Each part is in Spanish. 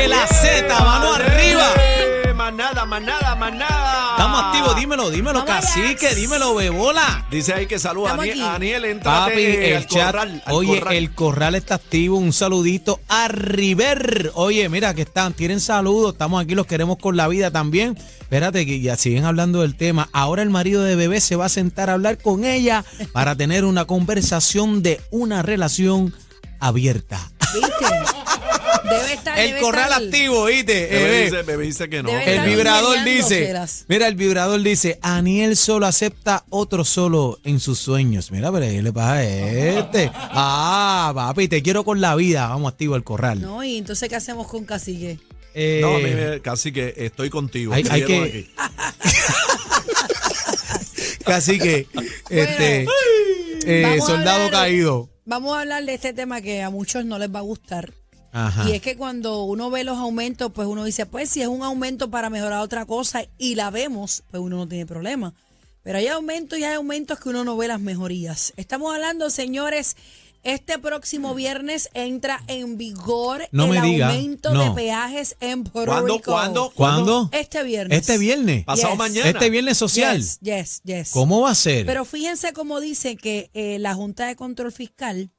de la Z, mano arriba. Eh, Más nada, más nada, más nada. Estamos activos, dímelo, dímelo, Vamos allá. cacique, dímelo, bebola. Dice ahí que saluda a Estamos Aniel, aquí. a Aniel, entrate Papi, al el chat. corral, al Oye, corral. el corral está activo. Un saludito a River. Oye, mira que están, tienen saludos. Estamos aquí, los queremos con la vida también. Espérate, que ya siguen hablando del tema. Ahora el marido de bebé se va a sentar a hablar con ella para tener una conversación de una relación abierta. ¿Viste? Debe estar. El debe corral estar- activo, ¿viste? Bebé Eh, dice, bebé dice que no. Debe El estar vibrador dice, mira, el vibrador dice, Aniel solo acepta otro solo en sus sueños. Mira, pero ¿qué le pasa a este? Ah, papi, te quiero con la vida. Vamos, activo el corral. No, y entonces, ¿qué hacemos con Cacique? Eh, No, a mí me- casi que estoy contigo. Hay- hay que- aquí. Casi que, este, eh, Vamos a soldado hablar- caído. Vamos a hablar de este tema que a muchos no les va a gustar. Ajá. Y es que cuando uno ve los aumentos, pues uno dice, pues si es un aumento para mejorar otra cosa y la vemos, pues uno no tiene problema. Pero hay aumentos y hay aumentos que uno no ve las mejorías. Estamos hablando, señores, este próximo viernes entra en vigor No el me diga, aumento no. de peajes en Puerto ¿Cuándo, Rico. cuándo? ¿Cuándo? Este viernes. Este viernes. Pasado Yes. mañana. Este viernes social. Yes, yes, yes. ¿Cómo va a ser? Pero fíjense cómo dice que eh, la Junta de Control Fiscal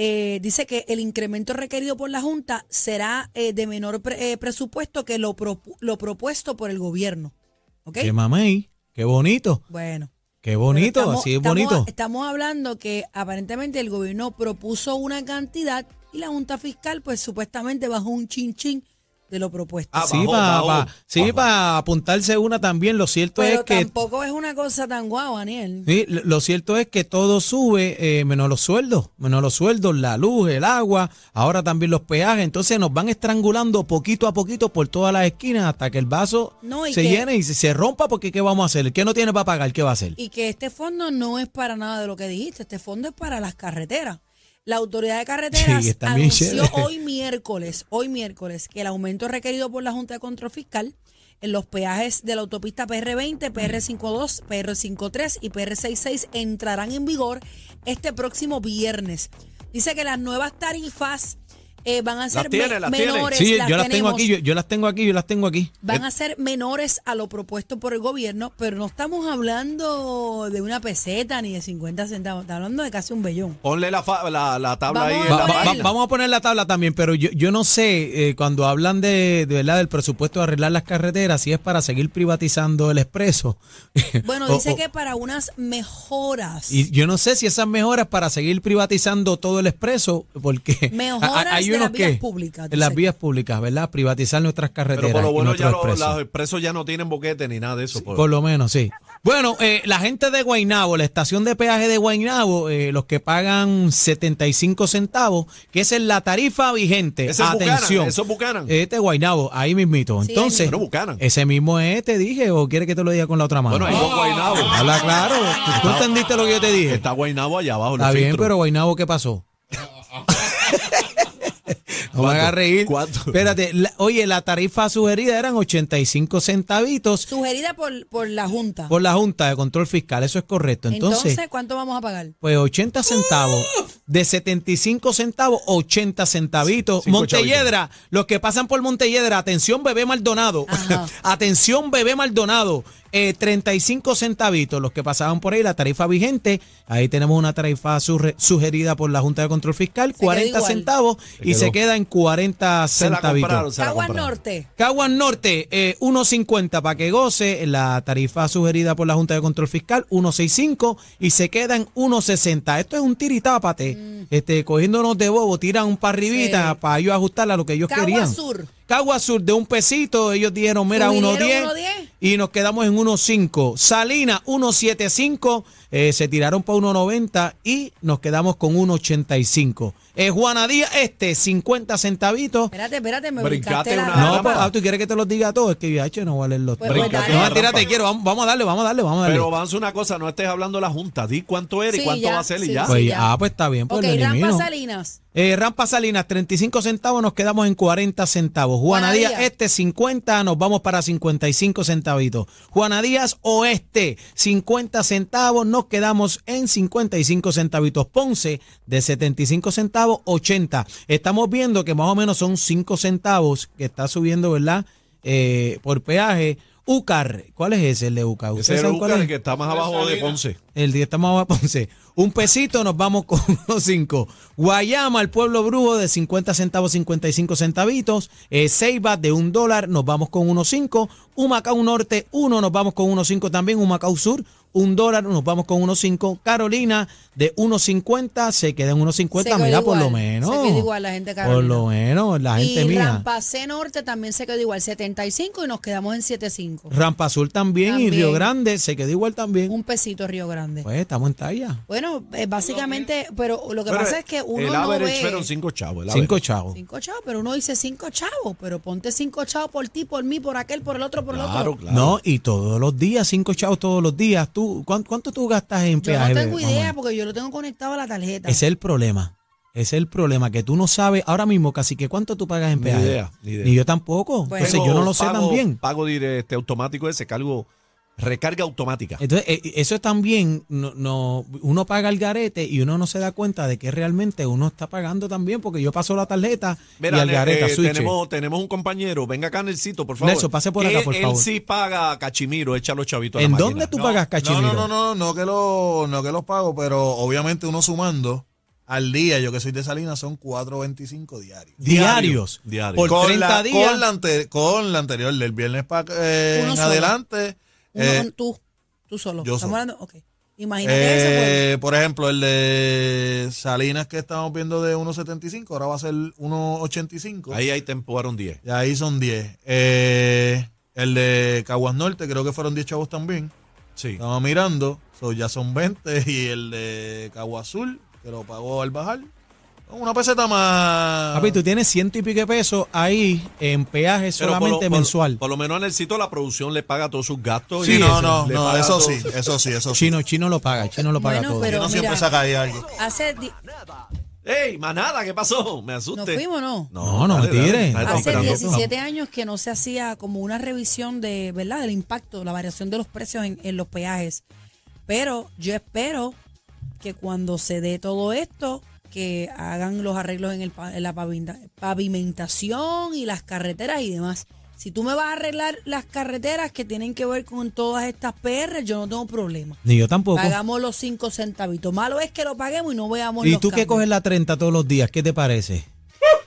eh, dice que el incremento requerido por la Junta será eh, de menor pre- eh, presupuesto que lo, propu- lo propuesto por el gobierno. ¿Ok? Qué mamey, qué bonito, Bueno. qué bonito, estamos- así es estamos- bonito. Estamos hablando que aparentemente el gobierno propuso una cantidad y la Junta Fiscal, pues supuestamente bajó un chin chin de lo propuesto. Ah, Sí, para bajó, sí, pa apuntarse una también. Lo cierto Pero es que tampoco es una cosa tan guau, Daniel. Sí, lo lo cierto es que todo sube, eh, menos los sueldos, menos los sueldos, la luz, el agua, ahora también los peajes. Entonces nos van estrangulando poquito a poquito por todas las esquinas hasta que el vaso No, se que- llene y se, se rompa porque ¿qué vamos a hacer? El que no tiene para pagar, ¿qué va a hacer? Y que este fondo no es para nada de lo que dijiste, este fondo es para las carreteras. La autoridad de carreteras Sí, anunció hoy miércoles, hoy miércoles, que el aumento requerido por la Junta de Control Fiscal en los peajes de la autopista PR20, PR52, PR53 y PR66 entrarán en vigor este próximo viernes. Dice que las nuevas tarifas eh, van a ser tiene, me- las tiene. menores. Sí, yo las tengo aquí, yo, yo las tengo aquí, yo las tengo aquí. Van a ser menores a lo propuesto por el gobierno, pero no estamos hablando de una peseta ni de 50 centavos, estamos hablando de casi un bellón. Ponle la, fa- la, la tabla Vamos ahí. a Va- va- vamos a poner la tabla también, pero yo, yo no sé, eh, cuando hablan de, de verdad del presupuesto de arreglar las carreteras, si es para seguir privatizando el expreso. Bueno, O- dice o- que para unas mejoras. Y yo no sé si esas mejoras para seguir privatizando todo el expreso, porque Mejoras ha- hay unos las vías que públicas, en las vías públicas, ¿verdad? Privatizar nuestras carreteras Pero por lo bueno ya lo- los expresos ya no tienen boquete ni nada de eso. por- Por lo menos, sí. Bueno, eh, la gente de Guainabo, la estación de peaje de Guainabo, eh, los que pagan 75 centavos, que esa es la tarifa vigente. Ese es Buchanan, Atención. eso es Buchanan. Este es Guainabo, ahí mismito. Sí, Entonces, ahí ese mismo es, te dije, o quiere que te lo diga con la otra mano. Bueno, hay dos Guaynabos. Habla claro. ¿Tú entendiste lo que yo te dije? Está Guaynabo allá abajo. Está bien, filtros. pero Guainabo, ¿qué pasó? No me hagas reír. ¿Cuánto? Espérate, la- oye, la tarifa sugerida eran 85 centavitos Sugerida por, por la Junta. por la Junta de Control Fiscal, eso es correcto. Entonces, Entonces, ¿cuánto vamos a pagar? pues 80 centavos, de 75 centavos, 80 centavitos. Cinco Montelledra, los que pasan por Montelledra, atención bebé Maldonado, Ajá. atención bebé Maldonado, eh, 35 centavitos, los que pasaban por ahí, la tarifa vigente, ahí tenemos una tarifa sugerida por la Junta de Control Fiscal, quedó 40 igual. centavos y se queda en 40 Se la centavitos. se Caguas. Norte. Caguas Norte, eh, 1.50 para que goce, la tarifa sugerida por la Junta de Control Fiscal, 1.65 y se queda en 1.60. Esto es un tiritápate, este, cogiéndonos de bobo, tiran un para arribita para ellos ajustarla a lo que ellos Caguas querían. Sur. Caguas Sur de un pesito, ellos dijeron, mira, ¿Subieron 1.10 1.10? y nos quedamos en 1.5. Salina, 1.75, eh, se tiraron para 1.90 y nos quedamos con 1.85. Eh, Juana Díaz, este, 50 centavitos. Espérate, espérate, me Brincate brincaste la una rama. No, pues, ah, tú quieres que te los diga todos, es que yo, hecho, no voy a leer los Pues, tres. pues, dale. No, tírate, quiero, vamos, vamos a darle, vamos a darle, vamos a darle. Pero vamos a hacer una cosa, no estés hablando de la Junta. Di cuánto era y cuánto ya, va a ser y ya. sí. pues, ya. ah, pues está bien, pues Ok, lo. Rampa Salinas. Eh, Rampa Salinas, 35 centavos, nos quedamos en 40 centavos. Juana Juana Díaz, Díaz. este, 50, nos vamos para 55 centavitos. Juana Díaz Oeste, 50 centavos, nos nos quedamos en 55 centavitos. Ponce de 75 centavos, 80. Estamos viendo que más o menos son 5 centavos que está subiendo, ¿verdad? Eh, por peaje. Ucar, ¿cuál es ese el de Ucar? Ese ¿Ustedes era saben cuál Ucar, es? el que está más abajo de Ponce. El día estamos abajo de Ponce. Un pesito, nos vamos con unos cinco. Guayama, el pueblo brujo, de 50 centavos, 55 centavitos. Eh, Ceiba, de un dólar, nos vamos con unos cinco. Humacao Norte, uno, nos vamos con unos cinco también. Humacao Sur, un dólar, nos vamos con unos cinco. Carolina, de unos 50, se queda en unos 50. Se quedó Mira, por lo igual, menos. se quedó igual la gente de Por Carolina. lo menos, la gente y mía. Rampacé Norte también se quedó igual, 75 y nos quedamos en 75. Rampa Azul también, y También. Río Grande se quedó igual también. Un pesito Río Grande. Pues estamos en talla. Bueno, eh, básicamente, pero lo que Pero pasa es que uno el no ve fueron cinco chavos. el Cinco chavos. cinco chavos, pero uno dice cinco chavos, pero ponte cinco chavos por ti, por mí, por aquel, por el otro, por el Claro, otro. claro. No, y todos los días, cinco chavos todos los días. ¿Tú, cuán- ¿Cuánto tú gastas en Yo peaje? no tengo Mamá? idea porque yo lo tengo conectado a la tarjeta. Ese es el problema. Ese es el problema, que tú no sabes ahora mismo casi que cuánto tú pagas en Ni peaje. idea, ni idea. Ni yo tampoco. Bueno. Entonces yo no lo sé pago, también. Pago dire- este, automático ese, cargo, recarga automática. Entonces, eh, eso también, no, no, uno paga el garete y uno no se da cuenta de que realmente uno está pagando también, porque yo paso la tarjeta Mira, y al garete eh, tenemos, tenemos un compañero, venga acá, Nelsito, por favor. Nelson, pase por acá, por él favor. sí paga cachimiro, echa los chavitos a la ¿En máquina. dónde tú No, pagas cachimiro? No, no, no, no, no que, lo, no que los pago, pero obviamente uno sumando al día, yo que soy de Salinas, son 4.25 diarios. Diarios. Diario. Por con 30 la, días. Con la, ante- con la anterior, del viernes para Uno en adelante. Uno, eh, tú, tú solo. yo Estamos solo. hablando, ok. Imagínate eh, por ejemplo, el de Salinas que estamos viendo de 1.75, ahora va a ser 1.85. Ahí ahí te empujaron 10. Y ahí son 10. Eh, el de Caguas Norte, creo que fueron 10 chavos también. Sí. Estamos mirando, so, ya son 20. Y el de Caguas Azul, que lo pagó al bajar, una peseta más. Papi, tú tienes ciento y pico de pesos ahí en peaje Pero por solamente por- mensual. Por, lo menos en el sitio la producción le paga todos sus gastos. Sí, y no, no, le no, paga eso todo. sí, eso sí, eso sí. Chino, Chino lo paga, Chino lo paga Bueno, todo. pero- Chino siempre mira. saca ahí algo. Hace, di- ¡Ey, manada! ¿Qué pasó? Me asusté. ¿Nos fuimos o no? No, no me dale, dale. tires. Nadie está Hace esperando. 17 años que no se hacía como una revisión de, ¿verdad? Del impacto, la variación de los precios en, en los peajes. Pero yo espero que cuando se dé todo esto, que hagan los arreglos en, el, en la pavimenta- pavimentación y las carreteras y demás. Si tú me vas a arreglar las carreteras que tienen que ver con todas estas PR, yo no tengo problema. Ni yo tampoco. Pagamos los 5 centavitos. Malo es que lo paguemos y no veamos ¿Y los tú que cambios. coges la 30 todos los días? ¿Qué te parece?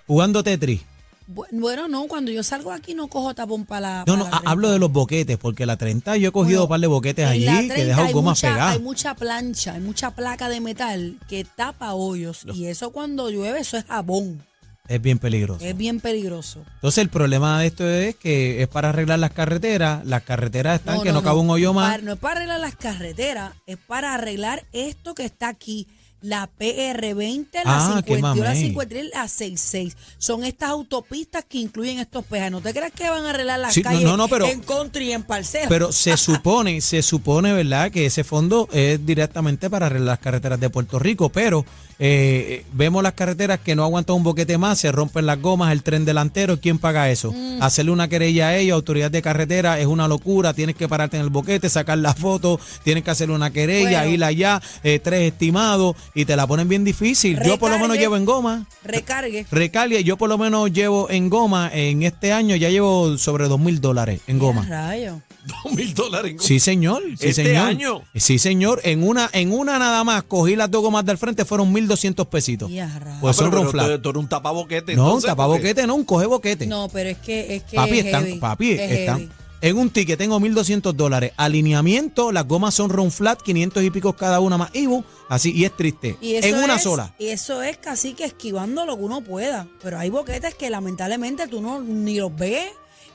Jugando Tetris. Bu- Bueno, no, cuando yo salgo aquí no cojo tapón para la. No, no, la hablo de los boquetes, porque la 30 yo he cogido Bueno, un par de boquetes allí que 30 dejan hay gomas pegadas. Hay mucha plancha, hay mucha placa de metal que tapa hoyos. Y eso cuando llueve, eso es jabón. Es bien peligroso. Es bien peligroso. Entonces el problema de esto es que es para arreglar las carreteras. Las carreteras están No, que no, cabe un hoyo más. Para- no es para arreglar las carreteras, es para arreglar esto que está aquí. La PR20, la Ah, qué 51, la mamey. 53, la 66. Son estas autopistas que incluyen estos peajes. No te creas que van a arreglar las Sí, calles no, no, pero- en country y en parcela. Pero se supone, se supone, ¿verdad?, que ese fondo es directamente para arreglar las carreteras de Puerto Rico, pero eh, vemos las carreteras que no aguantan un boquete más, se rompen las gomas, el tren delantero, ¿quién paga eso? Mm. Hacerle una querella a ellos, autoridad de carretera, es una locura, tienes que pararte en el boquete, sacar la foto, tienes que hacerle una querella, Bueno. ir allá, eh, tres estimados, y te la ponen bien difícil. Yo por lo menos llevo en goma. Recargue. Recargue, yo por lo menos llevo en goma, en este año ya llevo sobre dos mil dólares en goma. Rayo. Dos mil dólares. en- Sí, señor. Sí, ¿Este señor. año? Sí, señor. En una, en una nada más, cogí las dos gomas del frente, fueron 1.200 pesitos. Ya. Pues Ah, son pero- pero tú- tú eres un tapaboquete. No, un tapaboquete, no, un coge boquete. No, pero es que es que papi, es están, heavy, papi, es están. heavy. En un ticket tengo 1.200 dólares. Alineamiento, las gomas son ron flat, 500 y pico cada una más Ibu. Así, y es triste. Y eso en una es- sola. Y eso es casi que esquivando lo que uno pueda. Pero hay boquetes que lamentablemente tú no ni los ves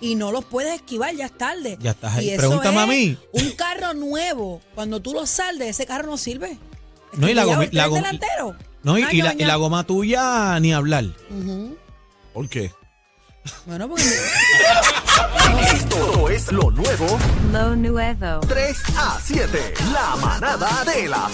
y no los puedes esquivar, ya es tarde. Ya estás ahí. Y eso Pregúntame es a mí. Un carro nuevo, cuando tú lo saldes, ese carro no sirve. No, y la el la tren gom- delantero. No, y, Un y la, y la goma tuya, ni hablar. Ujú. ¿Por qué? Bueno, porque Esto es lo nuevo Lo nuevo. 3 a 7. La manada de la